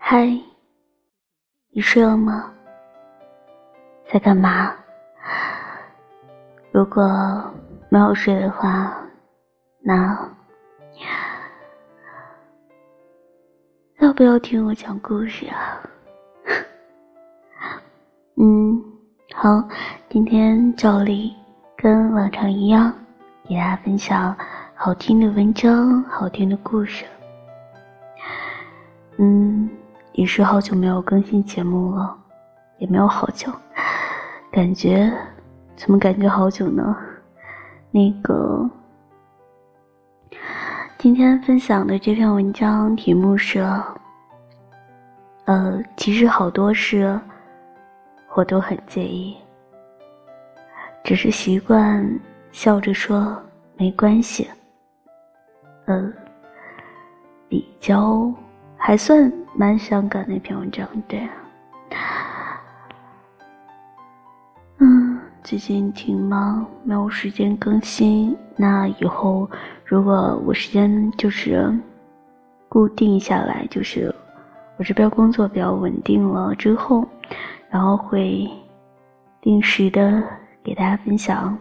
嗨，你睡了吗？在干嘛？如果没有睡的话，那要不要听我讲故事啊？嗯，好，今天照例跟往常一样，给大家分享好听的文章、好听的故事。嗯。也是好久没有更新节目了，也没有好久，感觉怎么感觉好久呢？那个今天分享的这篇文章题目是，呃，其实好多事我都很介意，只是习惯笑着说没关系。嗯，比较。还算蛮伤感的一篇文章，对啊。嗯，最近挺忙，没有时间更新。那以后如果我时间就是固定下来，就是我这边工作比较稳定了之后，然后会定时的给大家分享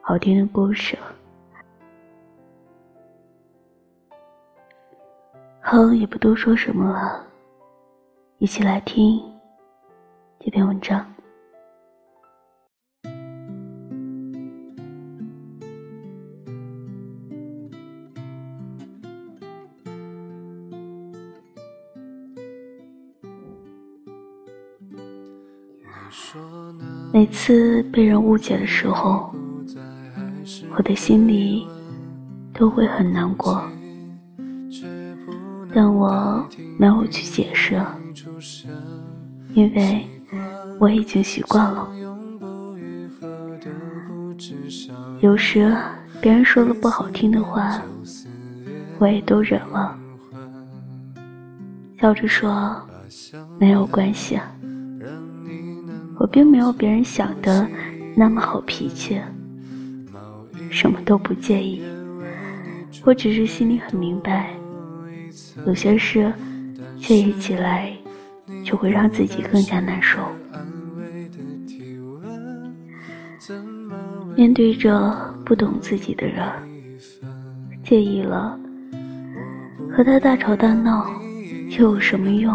好听的故事。好，也不多说什么了，一起来听这篇文章。每次被人误解的时候，我的心里都会很难过。但我没有去解释，因为我已经习惯了。有时别人说了不好听的话，我也都忍了，笑着说没有关系。我并没有别人想的那么好脾气，什么都不介意。我只是心里很明白。有些事介意起来，就会让自己更加难受。面对着不懂自己的人，介意了，和他大吵大闹又有什么用？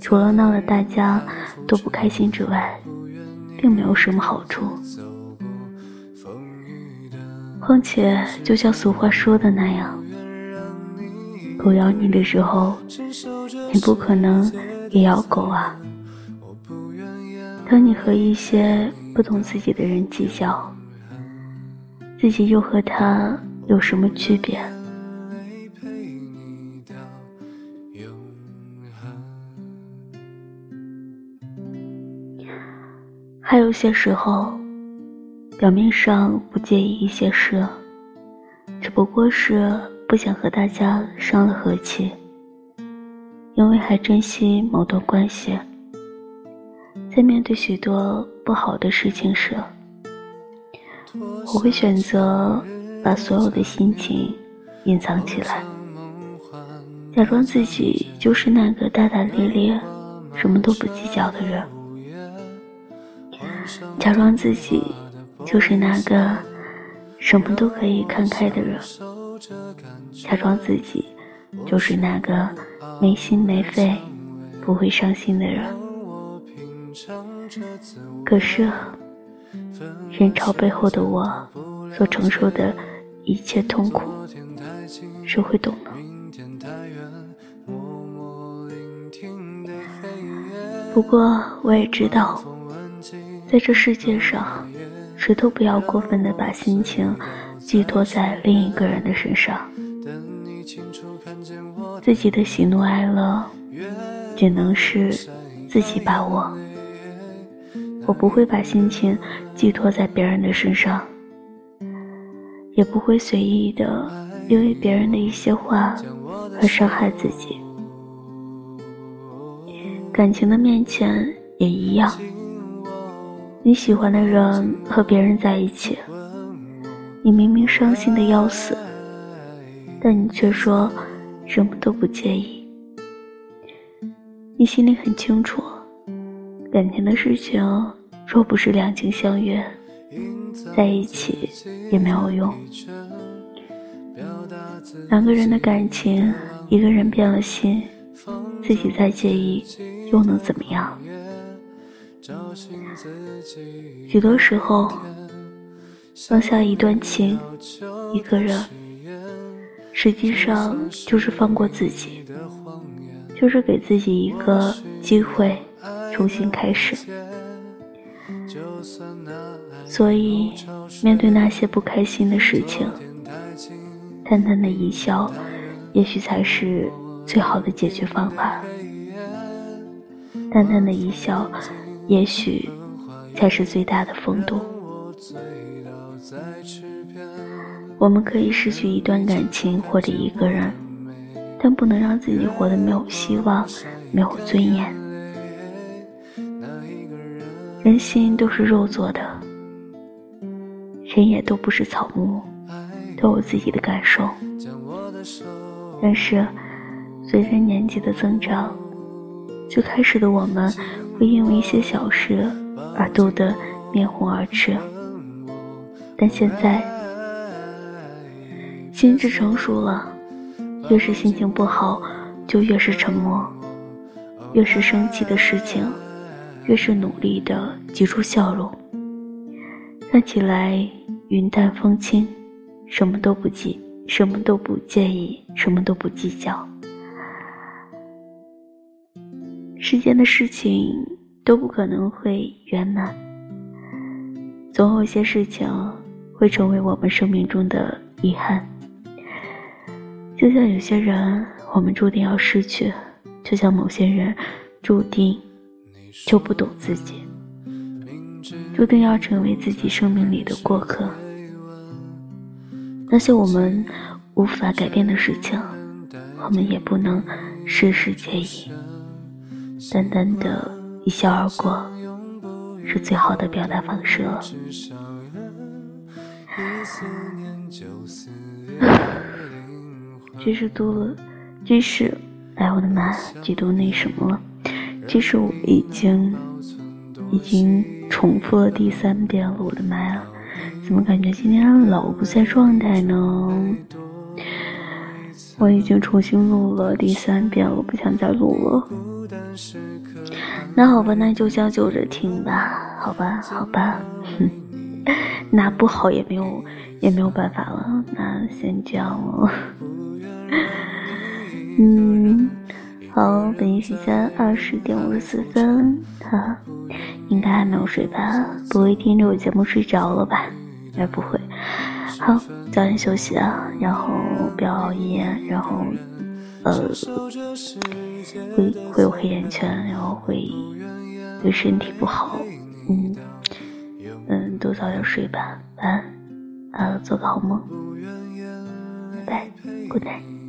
除了闹得大家都不开心之外，并没有什么好处。况且，就像俗话说的那样。狗咬你的时候，你不可能也咬狗啊。当你和一些不懂自己的人计较，自己又和他有什么区别？还有些时候，表面上不介意一些事，只不过是。不想和大家伤了和气，因为还珍惜某段关系。在面对许多不好的事情时，我会选择把所有的心情隐藏起来，假装自己就是那个大大咧咧、什么都不计较的人，假装自己就是那个什么都可以看开的人。假装自己就是那个没心没肺、不会伤心的人，可是人潮背后的我所承受的一切痛苦，谁会懂呢？不过我也知道，在这世界上，谁都不要过分的把心情。寄托在另一个人的身上，自己的喜怒哀乐只能是自己把握。我不会把心情寄托在别人的身上，也不会随意的因为别人的一些话而伤害自己。感情的面前，也一样。你喜欢的人和别人在一起，你明明伤心的要死，但你却说什么都不介意。你心里很清楚，感情的事情若不是两情相悦，在一起也没有用。两个人的感情，一个人变了心，自己再介意又能怎么样？许多时候，放下一段情，一个人，实际上就是放过自己，就是给自己一个机会重新开始。所以，面对那些不开心的事情，淡淡的一笑，也许才是最好的解决方法。淡淡的一笑。也许才是最大的风度。我们可以失去一段感情或者一个人，但不能让自己活得没有希望、没有尊严。人心都是肉做的，人也都不是草木，都有自己的感受。但是，随着年纪的增长，最开始的我们。会因为一些小事而斗得面红耳赤，但现在心智成熟了，越是心情不好，就越是沉默；越是生气的事情，越是努力的挤出笑容。看起来云淡风轻，什么都不记，什么都不介意，什么都不计较。世间的事情都不可能会圆满，总有些事情会成为我们生命中的遗憾。就像有些人，我们注定要失去；就像某些人，注定就不懂自己，注定要成为自己生命里的过客。那些我们无法改变的事情，我们也不能事事皆宜。淡淡的一笑而过，是最好的表达方式了。即使读了，即使，哎，我的妈，几度那什么了？即使我已经，已经重复了第三遍了，我的妈呀，怎么感觉今天老不在状态呢？我已经重新录了第三遍了，不想再录了。那好吧，那就将就着听吧。好吧，好吧，那不好也没有也没有办法了。那先这样了。嗯，好，北京时间二十点五十四分，哈，应该还没有睡吧？不会听着我节目睡着了吧？应该不会。好，早点休息啊，然后不要熬夜，然后。呃，会会有黑眼圈，然后会对身体不好，嗯嗯，都早点睡吧，晚安，呃，做个好梦，拜拜，good night。